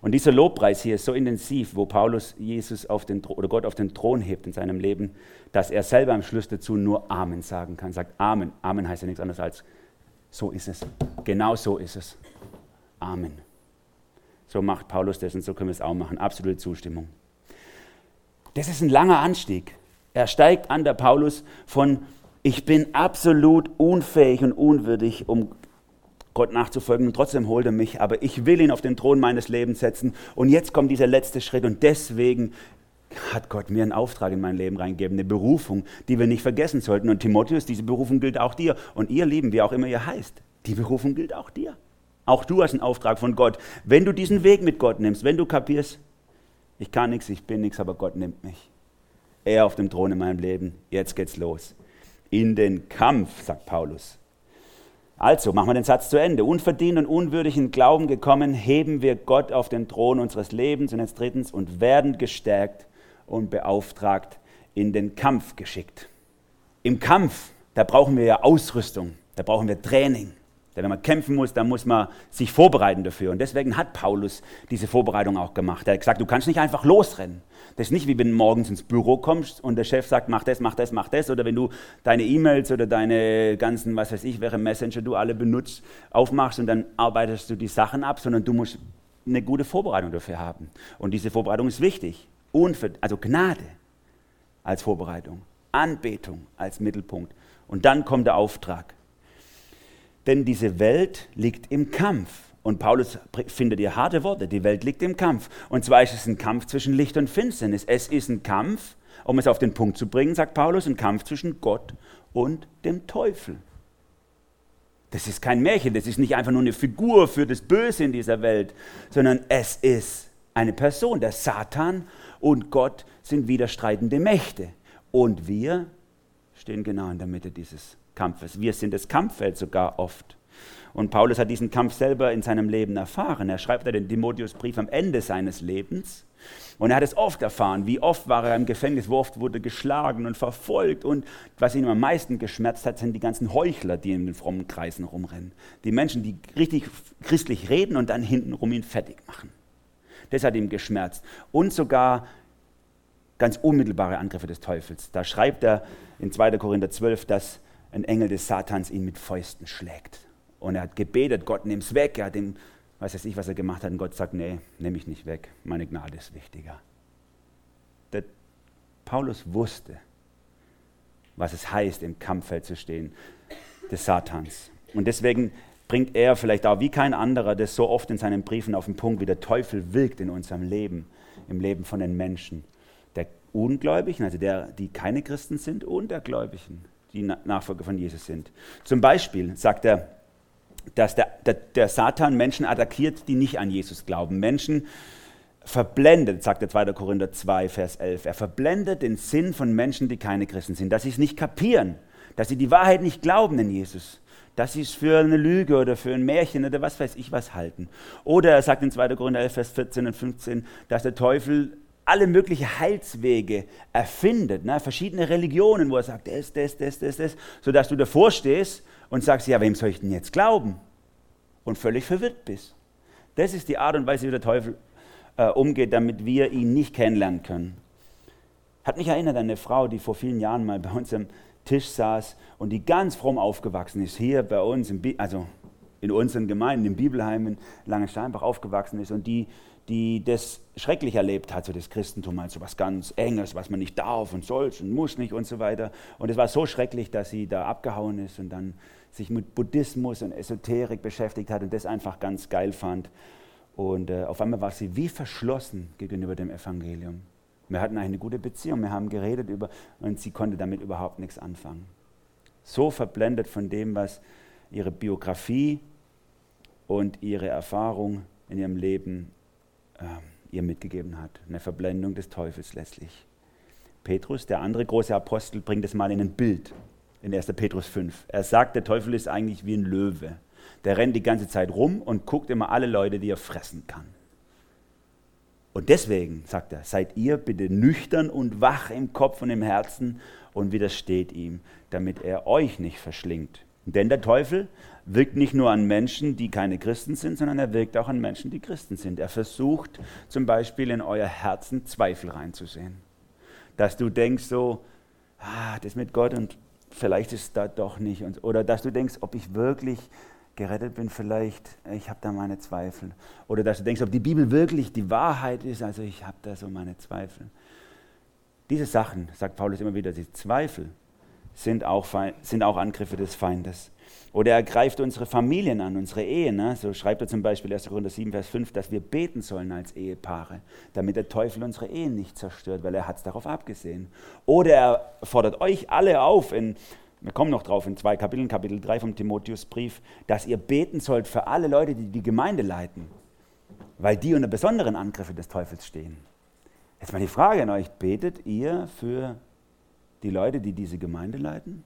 Und dieser Lobpreis hier ist so intensiv, wo Paulus Jesus auf den, oder Gott auf den Thron hebt in seinem Leben, dass er selber am Schluss dazu nur Amen sagen kann. Sagt Amen. Amen heißt ja nichts anderes als so ist es. Genau so ist es. Amen. So macht Paulus das und so können wir es auch machen. Absolute Zustimmung. Das ist ein langer Anstieg. Er steigt an, der Paulus, von ich bin absolut unfähig und unwürdig, um Gott nachzufolgen und trotzdem holt er mich, aber ich will ihn auf den Thron meines Lebens setzen und jetzt kommt dieser letzte Schritt und deswegen hat Gott mir einen Auftrag in mein Leben reingegeben, eine Berufung, die wir nicht vergessen sollten. Und Timotheus, diese Berufung gilt auch dir. Und ihr Lieben, wie auch immer ihr heißt, die Berufung gilt auch dir. Auch du hast einen Auftrag von Gott. Wenn du diesen Weg mit Gott nimmst, wenn du kapierst, ich kann nichts, ich bin nichts, aber Gott nimmt mich. Er auf dem Thron in meinem Leben. Jetzt geht's los. In den Kampf, sagt Paulus. Also, machen wir den Satz zu Ende. Unverdient und unwürdig in Glauben gekommen, heben wir Gott auf den Thron unseres Lebens und jetzt drittens und werden gestärkt und beauftragt in den Kampf geschickt. Im Kampf, da brauchen wir ja Ausrüstung, da brauchen wir Training. Denn wenn man kämpfen muss, dann muss man sich vorbereiten dafür. Und deswegen hat Paulus diese Vorbereitung auch gemacht. Er hat gesagt, du kannst nicht einfach losrennen. Das ist nicht wie wenn du morgens ins Büro kommst und der Chef sagt, mach das, mach das, mach das. Oder wenn du deine E-Mails oder deine ganzen, was weiß ich, welche Messenger du alle benutzt, aufmachst und dann arbeitest du die Sachen ab, sondern du musst eine gute Vorbereitung dafür haben. Und diese Vorbereitung ist wichtig. also Gnade als Vorbereitung, Anbetung als Mittelpunkt. Und dann kommt der Auftrag. Denn diese Welt liegt im Kampf. Und Paulus findet hier harte Worte. Die Welt liegt im Kampf. Und zwar ist es ein Kampf zwischen Licht und Finsternis. Es ist ein Kampf, um es auf den Punkt zu bringen, sagt Paulus, ein Kampf zwischen Gott und dem Teufel. Das ist kein Märchen, das ist nicht einfach nur eine Figur für das Böse in dieser Welt, sondern es ist eine Person. Der Satan und Gott sind widerstreitende Mächte. Und wir stehen genau in der Mitte dieses Kampfes. Wir sind das Kampffeld sogar oft. Und Paulus hat diesen Kampf selber in seinem Leben erfahren. Er schreibt ja den Timotheusbrief am Ende seines Lebens. Und er hat es oft erfahren, wie oft war er im Gefängnis, wie oft wurde geschlagen und verfolgt. Und was ihn am meisten geschmerzt hat, sind die ganzen Heuchler, die in den frommen Kreisen rumrennen. Die Menschen, die richtig christlich reden und dann hintenrum ihn fertig machen. Das hat ihm geschmerzt. Und sogar ganz unmittelbare Angriffe des Teufels. Da schreibt er in 2. Korinther 12, dass ein Engel des Satans ihn mit Fäusten schlägt. Und er hat gebetet, Gott nimm's weg. Er hat ihm, weiß ich, was er gemacht hat. Und Gott sagt, nee, nehme ich nicht weg. Meine Gnade ist wichtiger. Der Paulus wusste, was es heißt, im Kampffeld zu stehen des Satans. Und deswegen bringt er vielleicht auch wie kein anderer das so oft in seinen Briefen auf den Punkt, wie der Teufel wirkt in unserem Leben, im Leben von den Menschen. Der Ungläubigen, also der, die keine Christen sind, und der Gläubigen, die Nachfolger von Jesus sind. Zum Beispiel sagt er, dass der, der, der Satan Menschen attackiert, die nicht an Jesus glauben. Menschen verblendet, sagt der 2. Korinther 2, Vers 11. Er verblendet den Sinn von Menschen, die keine Christen sind, dass sie es nicht kapieren, dass sie die Wahrheit nicht glauben in Jesus, dass sie es für eine Lüge oder für ein Märchen oder was weiß ich was halten. Oder er sagt in 2. Korinther 11, Vers 14 und 15, dass der Teufel alle möglichen Heilswege erfindet, ne? verschiedene Religionen, wo er sagt, das, das, das, das, das, sodass du davor stehst und sagst, ja, wem soll ich denn jetzt glauben? Und völlig verwirrt bist. Das ist die Art und Weise, wie der Teufel äh, umgeht, damit wir ihn nicht kennenlernen können. Hat mich erinnert an eine Frau, die vor vielen Jahren mal bei uns am Tisch saß und die ganz fromm aufgewachsen ist, hier bei uns, im also in unseren Gemeinden, im Bibelheim in Langensteinbach aufgewachsen ist und die die das schrecklich erlebt hat, so das Christentum als so was ganz Enges, was man nicht darf und soll und muss nicht und so weiter. Und es war so schrecklich, dass sie da abgehauen ist und dann sich mit Buddhismus und Esoterik beschäftigt hat und das einfach ganz geil fand. Und äh, auf einmal war sie wie verschlossen gegenüber dem Evangelium. Wir hatten eine gute Beziehung, wir haben geredet über und sie konnte damit überhaupt nichts anfangen. So verblendet von dem, was ihre Biografie und ihre Erfahrung in ihrem Leben äh, ihr mitgegeben hat. Eine Verblendung des Teufels letztlich. Petrus, der andere große Apostel, bringt es mal in ein Bild in 1. Petrus 5. Er sagt, der Teufel ist eigentlich wie ein Löwe. Der rennt die ganze Zeit rum und guckt immer alle Leute, die er fressen kann. Und deswegen, sagt er, seid ihr bitte nüchtern und wach im Kopf und im Herzen und widersteht ihm, damit er euch nicht verschlingt. Denn der Teufel wirkt nicht nur an Menschen, die keine Christen sind, sondern er wirkt auch an Menschen, die Christen sind. Er versucht zum Beispiel in euer Herzen Zweifel reinzusehen. Dass du denkst so, ah, das mit Gott und vielleicht ist da doch nicht. oder dass du denkst, ob ich wirklich gerettet bin, vielleicht, ich habe da meine Zweifel. Oder dass du denkst, ob die Bibel wirklich die Wahrheit ist, also ich habe da so meine Zweifel. Diese Sachen, sagt Paulus immer wieder, die Zweifel sind auch, sind auch Angriffe des Feindes. Oder er greift unsere Familien an, unsere Ehen. Ne? So schreibt er zum Beispiel 1. Korinther 7, Vers 5, dass wir beten sollen als Ehepaare, damit der Teufel unsere Ehen nicht zerstört, weil er hat es darauf abgesehen. Oder er fordert euch alle auf, in, wir kommen noch drauf in zwei Kapiteln, Kapitel 3 vom Timotheusbrief, dass ihr beten sollt für alle Leute, die die Gemeinde leiten, weil die unter besonderen Angriffen des Teufels stehen. Jetzt mal die Frage an euch, betet ihr für die Leute, die diese Gemeinde leiten?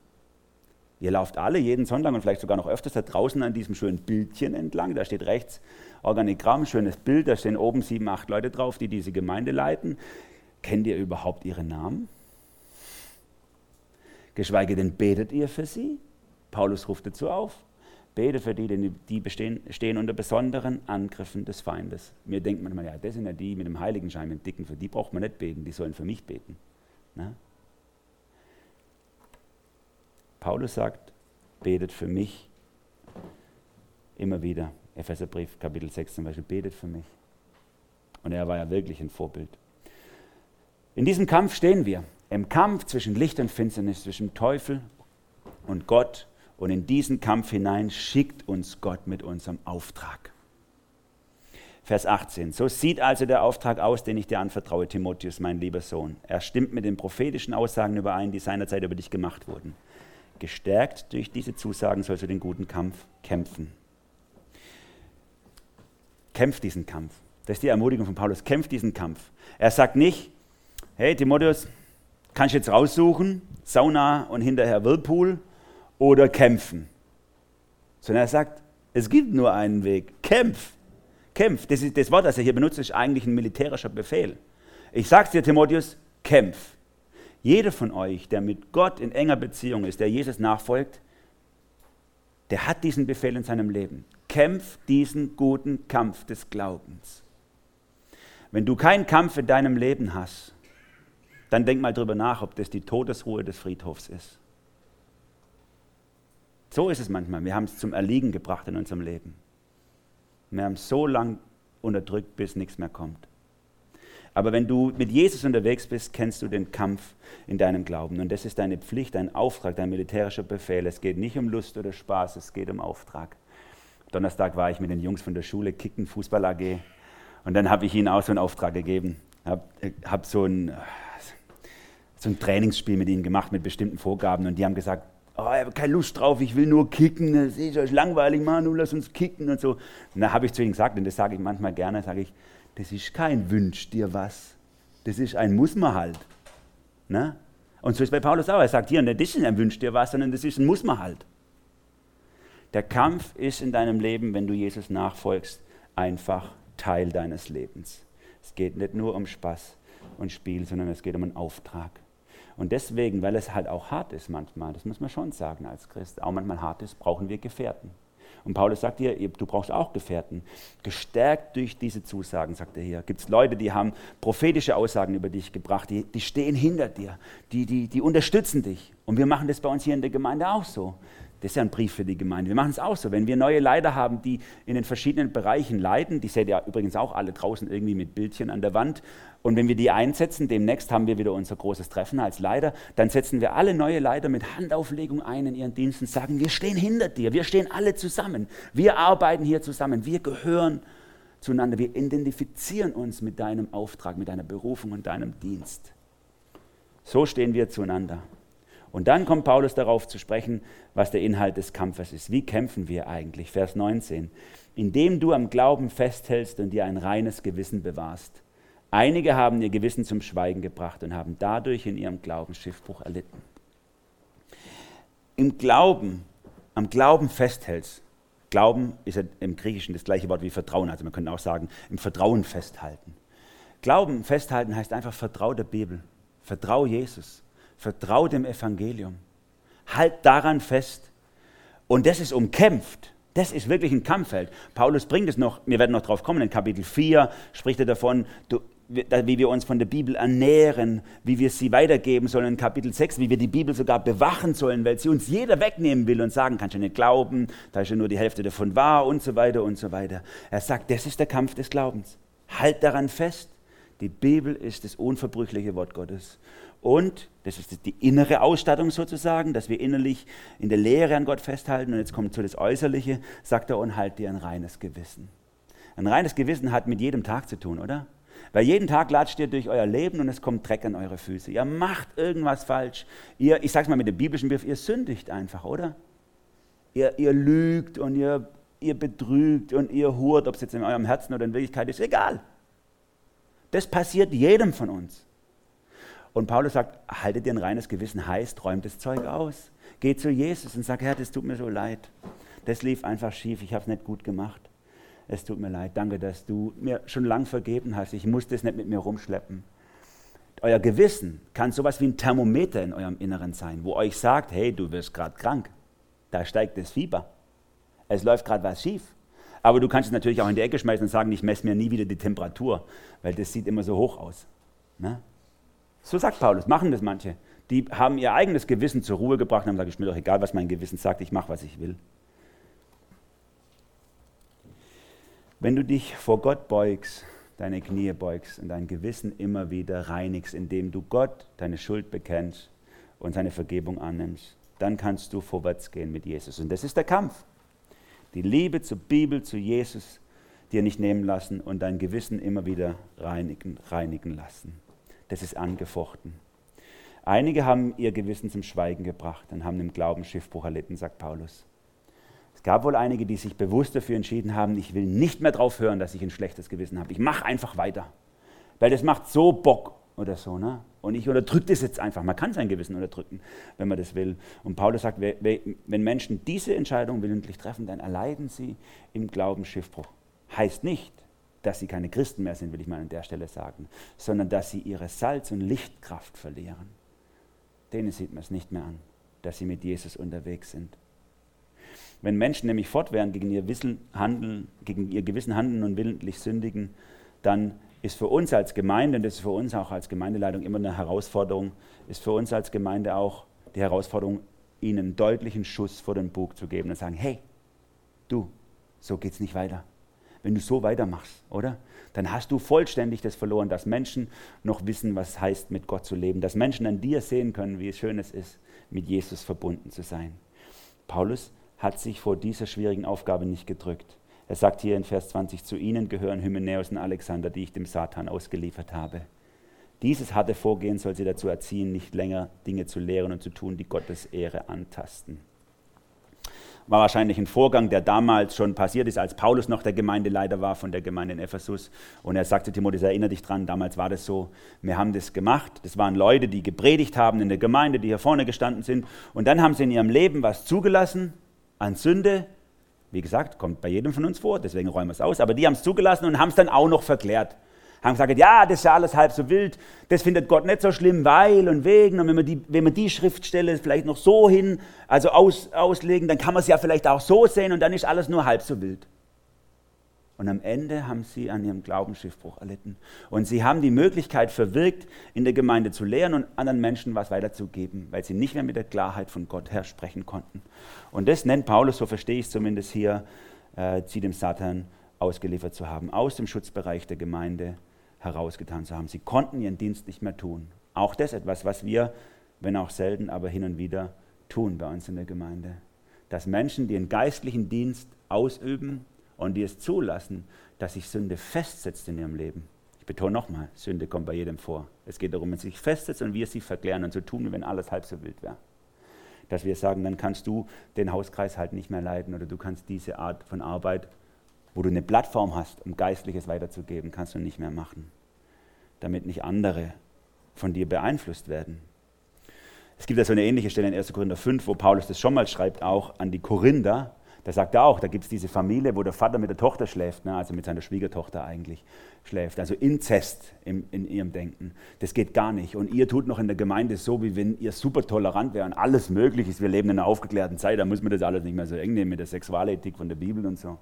Ihr lauft alle jeden Sonntag und vielleicht sogar noch öfters da draußen an diesem schönen Bildchen entlang. Da steht rechts Organigramm, schönes Bild, da stehen oben sieben, acht Leute drauf, die diese Gemeinde leiten. Kennt ihr überhaupt ihre Namen? Geschweige denn betet ihr für sie? Paulus ruft dazu auf. Betet für die, denn die bestehen, stehen unter besonderen Angriffen des Feindes. Mir denkt manchmal, ja, das sind ja die mit dem Heiligenschein, mit dem Dicken, für die braucht man nicht beten, die sollen für mich beten. Na? Paulus sagt, betet für mich immer wieder. Epheserbrief, Kapitel 6 zum Beispiel, betet für mich. Und er war ja wirklich ein Vorbild. In diesem Kampf stehen wir. Im Kampf zwischen Licht und Finsternis, zwischen Teufel und Gott. Und in diesen Kampf hinein schickt uns Gott mit unserem Auftrag. Vers 18. So sieht also der Auftrag aus, den ich dir anvertraue, Timotheus, mein lieber Sohn. Er stimmt mit den prophetischen Aussagen überein, die seinerzeit über dich gemacht wurden. Gestärkt durch diese Zusagen sollst du den guten Kampf kämpfen. Kämpf diesen Kampf. Das ist die Ermutigung von Paulus. Kämpf diesen Kampf. Er sagt nicht, hey Timotheus, kannst du jetzt raussuchen, Sauna und hinterher Whirlpool oder kämpfen. Sondern er sagt, es gibt nur einen Weg. Kämpf. Kämpf. Das, ist, das Wort, das er hier benutzt, ist eigentlich ein militärischer Befehl. Ich sage dir, Timotheus, kämpf. Jeder von euch, der mit Gott in enger Beziehung ist, der Jesus nachfolgt, der hat diesen Befehl in seinem Leben. Kämpf diesen guten Kampf des Glaubens. Wenn du keinen Kampf in deinem Leben hast, dann denk mal drüber nach, ob das die Todesruhe des Friedhofs ist. So ist es manchmal. Wir haben es zum Erliegen gebracht in unserem Leben. Wir haben es so lange unterdrückt, bis nichts mehr kommt. Aber wenn du mit Jesus unterwegs bist, kennst du den Kampf in deinem Glauben. Und das ist deine Pflicht, dein Auftrag, dein militärischer Befehl. Es geht nicht um Lust oder Spaß, es geht um Auftrag. Donnerstag war ich mit den Jungs von der Schule, Kicken, Fußball AG. Und dann habe ich ihnen auch so einen Auftrag gegeben. Habe hab so, ein, so ein Trainingsspiel mit ihnen gemacht mit bestimmten Vorgaben. Und die haben gesagt, oh, ich habe keine Lust drauf, ich will nur kicken, das ist euch langweilig, Manu, lass uns kicken und so. Und da habe ich zu ihnen gesagt, und das sage ich manchmal gerne, sage ich, das ist kein Wünsch dir was. Das ist ein Muss man halt. Ne? Und so ist bei Paulus auch. Er sagt hier, das ist ein Wünsch dir was, sondern das ist ein Muss man halt. Der Kampf ist in deinem Leben, wenn du Jesus nachfolgst, einfach Teil deines Lebens. Es geht nicht nur um Spaß und Spiel, sondern es geht um einen Auftrag. Und deswegen, weil es halt auch hart ist manchmal, das muss man schon sagen als Christ, auch manchmal hart ist, brauchen wir Gefährten. Und Paulus sagt hier, du brauchst auch Gefährten. Gestärkt durch diese Zusagen, sagt er hier. Gibt es Leute, die haben prophetische Aussagen über dich gebracht, die, die stehen hinter dir, die, die, die unterstützen dich. Und wir machen das bei uns hier in der Gemeinde auch so. Das ist ja ein Brief für die Gemeinde. Wir machen es auch so. Wenn wir neue Leiter haben, die in den verschiedenen Bereichen leiten, die seht ihr übrigens auch alle draußen irgendwie mit Bildchen an der Wand. Und wenn wir die einsetzen, demnächst haben wir wieder unser großes Treffen als Leiter, dann setzen wir alle neue Leiter mit Handauflegung ein in ihren Diensten, und sagen, wir stehen hinter dir, wir stehen alle zusammen, wir arbeiten hier zusammen, wir gehören zueinander, wir identifizieren uns mit deinem Auftrag, mit deiner Berufung und deinem Dienst. So stehen wir zueinander. Und dann kommt Paulus darauf zu sprechen, was der Inhalt des Kampfes ist. Wie kämpfen wir eigentlich? Vers 19. Indem du am Glauben festhältst und dir ein reines Gewissen bewahrst. Einige haben ihr Gewissen zum Schweigen gebracht und haben dadurch in ihrem Glauben Schiffbruch erlitten. Im Glauben, am Glauben festhältst. Glauben ist ja im Griechischen das gleiche Wort wie Vertrauen. Also man könnte auch sagen, im Vertrauen festhalten. Glauben festhalten heißt einfach vertrau der Bibel. Vertrau Jesus. Vertrau dem Evangelium. Halt daran fest. Und das ist umkämpft. Das ist wirklich ein Kampffeld. Paulus bringt es noch, wir werden noch drauf kommen, in Kapitel 4 spricht er davon, du, wie wir uns von der Bibel ernähren, wie wir sie weitergeben sollen in Kapitel 6, wie wir die Bibel sogar bewachen sollen, weil sie uns jeder wegnehmen will und sagen, kannst du nicht glauben, da ist ja nur die Hälfte davon wahr und so weiter und so weiter. Er sagt, das ist der Kampf des Glaubens. Halt daran fest. Die Bibel ist das unverbrüchliche Wort Gottes. Und, das ist die innere Ausstattung sozusagen, dass wir innerlich in der Lehre an Gott festhalten. Und jetzt kommt so das Äußerliche, sagt er, und halt dir ein reines Gewissen. Ein reines Gewissen hat mit jedem Tag zu tun, oder? Weil jeden Tag latscht ihr durch euer Leben und es kommt Dreck an eure Füße. Ihr macht irgendwas falsch. Ihr, ich sag's mal mit dem biblischen Begriff, ihr sündigt einfach, oder? Ihr, ihr lügt und ihr, ihr betrügt und ihr hurt, ob es jetzt in eurem Herzen oder in Wirklichkeit ist, egal. Das passiert jedem von uns. Und Paulus sagt, haltet ihr ein reines Gewissen heißt, räumt das Zeug aus. Geht zu Jesus und sagt, Herr, das tut mir so leid. Das lief einfach schief, ich habe es nicht gut gemacht. Es tut mir leid, danke, dass du mir schon lang vergeben hast. Ich muss das nicht mit mir rumschleppen. Euer Gewissen kann sowas wie ein Thermometer in eurem Inneren sein, wo euch sagt, hey, du wirst gerade krank. Da steigt das Fieber. Es läuft gerade was schief. Aber du kannst es natürlich auch in die Ecke schmeißen und sagen, ich messe mir nie wieder die Temperatur, weil das sieht immer so hoch aus. Ne? So sagt Paulus, machen das manche. Die haben ihr eigenes Gewissen zur Ruhe gebracht und haben gesagt, ich mir doch egal, was mein Gewissen sagt, ich mache, was ich will. Wenn du dich vor Gott beugst, deine Knie beugst und dein Gewissen immer wieder reinigst, indem du Gott deine Schuld bekennst und seine Vergebung annimmst, dann kannst du vorwärts gehen mit Jesus. Und das ist der Kampf. Die Liebe zur Bibel, zu Jesus dir nicht nehmen lassen und dein Gewissen immer wieder reinigen, reinigen lassen das ist angefochten. Einige haben ihr Gewissen zum Schweigen gebracht und haben im Glauben Schiffbruch erlitten, sagt Paulus. Gab wohl einige, die sich bewusst dafür entschieden haben, ich will nicht mehr darauf hören, dass ich ein schlechtes Gewissen habe. Ich mache einfach weiter. Weil das macht so Bock oder so. Ne? Und ich unterdrücke das jetzt einfach. Man kann sein Gewissen unterdrücken, wenn man das will. Und Paulus sagt, wenn Menschen diese Entscheidung willentlich treffen, dann erleiden sie im Glauben Schiffbruch. Heißt nicht, dass sie keine Christen mehr sind, will ich mal an der Stelle sagen, sondern dass sie ihre Salz- und Lichtkraft verlieren. Denen sieht man es nicht mehr an, dass sie mit Jesus unterwegs sind. Wenn Menschen nämlich fortwährend gegen ihr, Wissen handeln, gegen ihr Gewissen handeln und willentlich sündigen, dann ist für uns als Gemeinde, und das ist für uns auch als Gemeindeleitung immer eine Herausforderung, ist für uns als Gemeinde auch die Herausforderung, ihnen einen deutlichen Schuss vor den Bug zu geben und sagen, hey, du, so geht es nicht weiter wenn du so weitermachst, oder? Dann hast du vollständig das verloren, dass Menschen noch wissen, was es heißt, mit Gott zu leben, dass Menschen an dir sehen können, wie schön es ist, mit Jesus verbunden zu sein. Paulus hat sich vor dieser schwierigen Aufgabe nicht gedrückt. Er sagt hier in Vers 20, zu ihnen gehören Hymenäus und Alexander, die ich dem Satan ausgeliefert habe. Dieses harte Vorgehen soll sie dazu erziehen, nicht länger Dinge zu lehren und zu tun, die Gottes Ehre antasten war wahrscheinlich ein Vorgang, der damals schon passiert ist, als Paulus noch der Gemeindeleiter war von der Gemeinde in Ephesus. Und er sagte Timotheus, erinnere dich dran, damals war das so, wir haben das gemacht. Das waren Leute, die gepredigt haben in der Gemeinde, die hier vorne gestanden sind. Und dann haben sie in ihrem Leben was zugelassen an Sünde. Wie gesagt, kommt bei jedem von uns vor, deswegen räumen wir es aus. Aber die haben es zugelassen und haben es dann auch noch verklärt haben gesagt, ja, das ist ja alles halb so wild, das findet Gott nicht so schlimm, weil und wegen. Und wenn wir die, wenn wir die Schriftstelle vielleicht noch so hin, also aus, auslegen, dann kann man es ja vielleicht auch so sehen und dann ist alles nur halb so wild. Und am Ende haben sie an ihrem Glaubensschiffbruch erlitten. Und sie haben die Möglichkeit verwirkt, in der Gemeinde zu lehren und anderen Menschen was weiterzugeben, weil sie nicht mehr mit der Klarheit von Gott her sprechen konnten. Und das nennt Paulus, so verstehe ich es zumindest hier, äh, sie dem Satan ausgeliefert zu haben, aus dem Schutzbereich der Gemeinde herausgetan zu haben. Sie konnten ihren Dienst nicht mehr tun. Auch das etwas, was wir, wenn auch selten, aber hin und wieder tun bei uns in der Gemeinde. Dass Menschen, die einen geistlichen Dienst ausüben, und die es zulassen, dass sich Sünde festsetzt in ihrem Leben. Ich betone nochmal, Sünde kommt bei jedem vor. Es geht darum, wenn sie sich festsetzt und wir sie verklären und so tun, wie wenn alles halb so wild wäre. Dass wir sagen, dann kannst du den Hauskreis halt nicht mehr leiten oder du kannst diese Art von Arbeit, wo du eine Plattform hast, um Geistliches weiterzugeben, kannst du nicht mehr machen. Damit nicht andere von dir beeinflusst werden. Es gibt ja so eine ähnliche Stelle in 1. Korinther 5, wo Paulus das schon mal schreibt, auch an die Korinther, da sagt er auch, da gibt es diese Familie, wo der Vater mit der Tochter schläft, ne, also mit seiner Schwiegertochter eigentlich schläft. Also Inzest im, in ihrem Denken. Das geht gar nicht. Und ihr tut noch in der Gemeinde so, wie wenn ihr super tolerant wäre und alles möglich ist. Wir leben in einer aufgeklärten Zeit, da muss man das alles nicht mehr so eng nehmen mit der Sexualethik von der Bibel und so. Und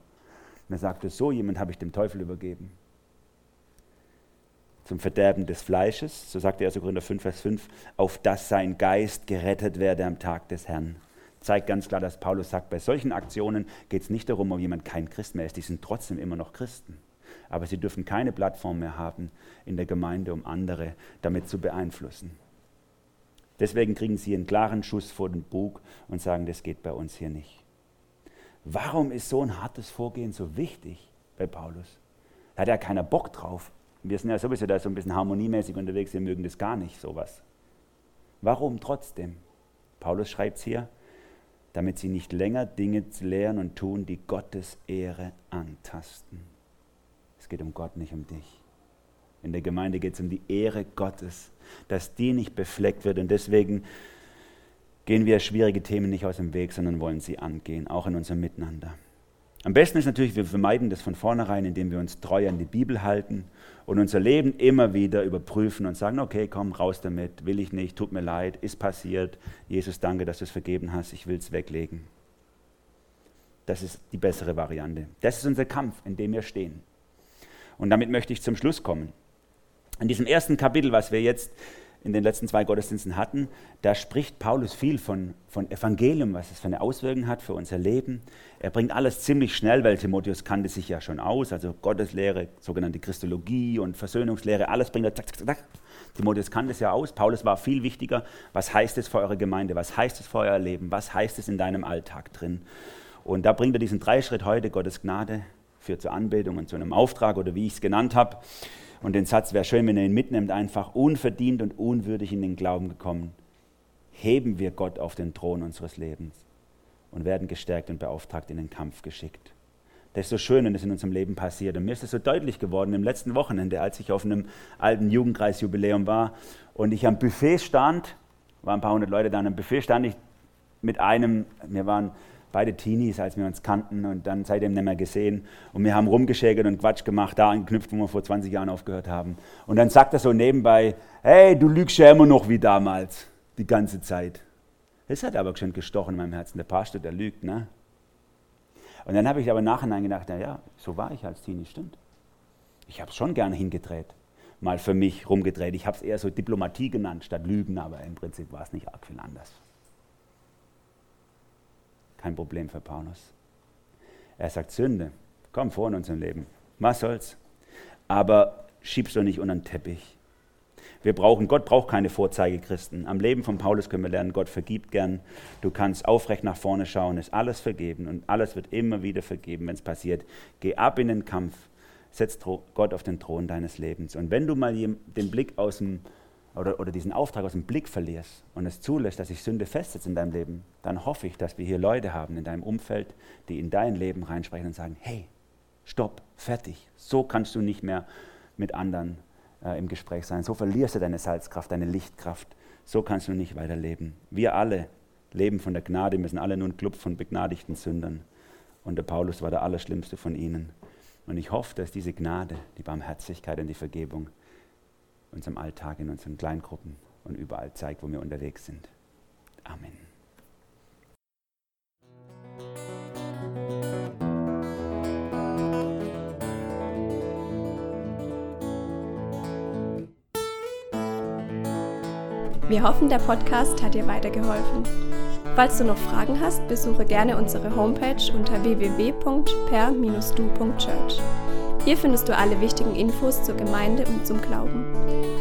er sagte, so jemand habe ich dem Teufel übergeben. Zum Verderben des Fleisches, so sagte er sogar in der 5, Vers 5, auf dass sein Geist gerettet werde am Tag des Herrn zeigt ganz klar, dass Paulus sagt, bei solchen Aktionen geht es nicht darum, ob jemand kein Christ mehr ist, die sind trotzdem immer noch Christen. Aber sie dürfen keine Plattform mehr haben in der Gemeinde, um andere damit zu beeinflussen. Deswegen kriegen sie einen klaren Schuss vor den Bug und sagen, das geht bei uns hier nicht. Warum ist so ein hartes Vorgehen so wichtig bei Paulus? Da hat ja keiner Bock drauf. Wir sind ja sowieso da so ein bisschen harmoniemäßig unterwegs, wir mögen das gar nicht, sowas. Warum trotzdem? Paulus schreibt es hier, damit sie nicht länger Dinge lehren und tun, die Gottes Ehre antasten. Es geht um Gott, nicht um dich. In der Gemeinde geht es um die Ehre Gottes, dass die nicht befleckt wird. Und deswegen gehen wir schwierige Themen nicht aus dem Weg, sondern wollen sie angehen, auch in unserem Miteinander. Am besten ist natürlich, wir vermeiden das von vornherein, indem wir uns treu an die Bibel halten und unser Leben immer wieder überprüfen und sagen, okay, komm, raus damit, will ich nicht, tut mir leid, ist passiert. Jesus, danke, dass du es vergeben hast, ich will es weglegen. Das ist die bessere Variante. Das ist unser Kampf, in dem wir stehen. Und damit möchte ich zum Schluss kommen. In diesem ersten Kapitel, was wir jetzt in den letzten zwei Gottesdiensten hatten, da spricht Paulus viel von, von Evangelium, was es für eine Auswirkung hat für unser Leben. Er bringt alles ziemlich schnell, weil Timotheus kannte sich ja schon aus, also Gotteslehre, sogenannte Christologie und Versöhnungslehre, alles bringt er zack, zack, zack. Timotheus kannte es ja aus. Paulus war viel wichtiger. Was heißt es für eure Gemeinde? Was heißt es für euer Leben? Was heißt es in deinem Alltag drin? Und da bringt er diesen Dreischritt heute, Gottes Gnade, führt zur Anbetung und zu einem Auftrag oder wie ich es genannt habe. Und den Satz wäre schön, wenn er ihn mitnimmt, einfach unverdient und unwürdig in den Glauben gekommen. Heben wir Gott auf den Thron unseres Lebens und werden gestärkt und beauftragt in den Kampf geschickt. Das ist so schön, wenn das in unserem Leben passiert. Und mir ist es so deutlich geworden im letzten Wochenende, als ich auf einem alten Jugendkreisjubiläum war und ich am Buffet stand, waren ein paar hundert Leute da, am Buffet stand ich mit einem, wir waren beide Teenies, als wir uns kannten und dann seitdem nicht mehr gesehen. Und wir haben rumgeschägert und Quatsch gemacht, da angeknüpft, wo wir vor 20 Jahren aufgehört haben. Und dann sagt er so nebenbei, hey, du lügst ja immer noch wie damals, die ganze Zeit. Das hat aber schon gestochen in meinem Herzen. Der Pastor, der lügt, ne? Und dann habe ich aber nachhinein gedacht, na ja, so war ich als Teenie, stimmt. Ich habe es schon gerne hingedreht, mal für mich rumgedreht. Ich habe es eher so Diplomatie genannt statt Lügen, aber im Prinzip war es nicht arg viel anders kein Problem für Paulus. Er sagt Sünde, komm vor in unserem Leben. Was soll's? Aber schiebst du nicht unter den Teppich. Wir brauchen, Gott braucht keine Vorzeigechristen. Am Leben von Paulus können wir lernen, Gott vergibt gern. Du kannst aufrecht nach vorne schauen, ist alles vergeben und alles wird immer wieder vergeben, wenn es passiert. Geh ab in den Kampf, setz Gott auf den Thron deines Lebens. Und wenn du mal den Blick aus dem oder, oder diesen Auftrag aus dem Blick verlierst und es zulässt, dass sich Sünde festsetzt in deinem Leben, dann hoffe ich, dass wir hier Leute haben in deinem Umfeld, die in dein Leben reinsprechen und sagen, hey, stopp, fertig, so kannst du nicht mehr mit anderen äh, im Gespräch sein, so verlierst du deine Salzkraft, deine Lichtkraft, so kannst du nicht weiterleben. Wir alle leben von der Gnade, wir sind alle nur ein Club von begnadigten Sündern. Und der Paulus war der Allerschlimmste von ihnen. Und ich hoffe, dass diese Gnade, die Barmherzigkeit und die Vergebung unserem Alltag, in unseren Kleingruppen und überall zeigt, wo wir unterwegs sind. Amen. Wir hoffen, der Podcast hat dir weitergeholfen. Falls du noch Fragen hast, besuche gerne unsere Homepage unter www.per-du.church. Hier findest du alle wichtigen Infos zur Gemeinde und zum Glauben.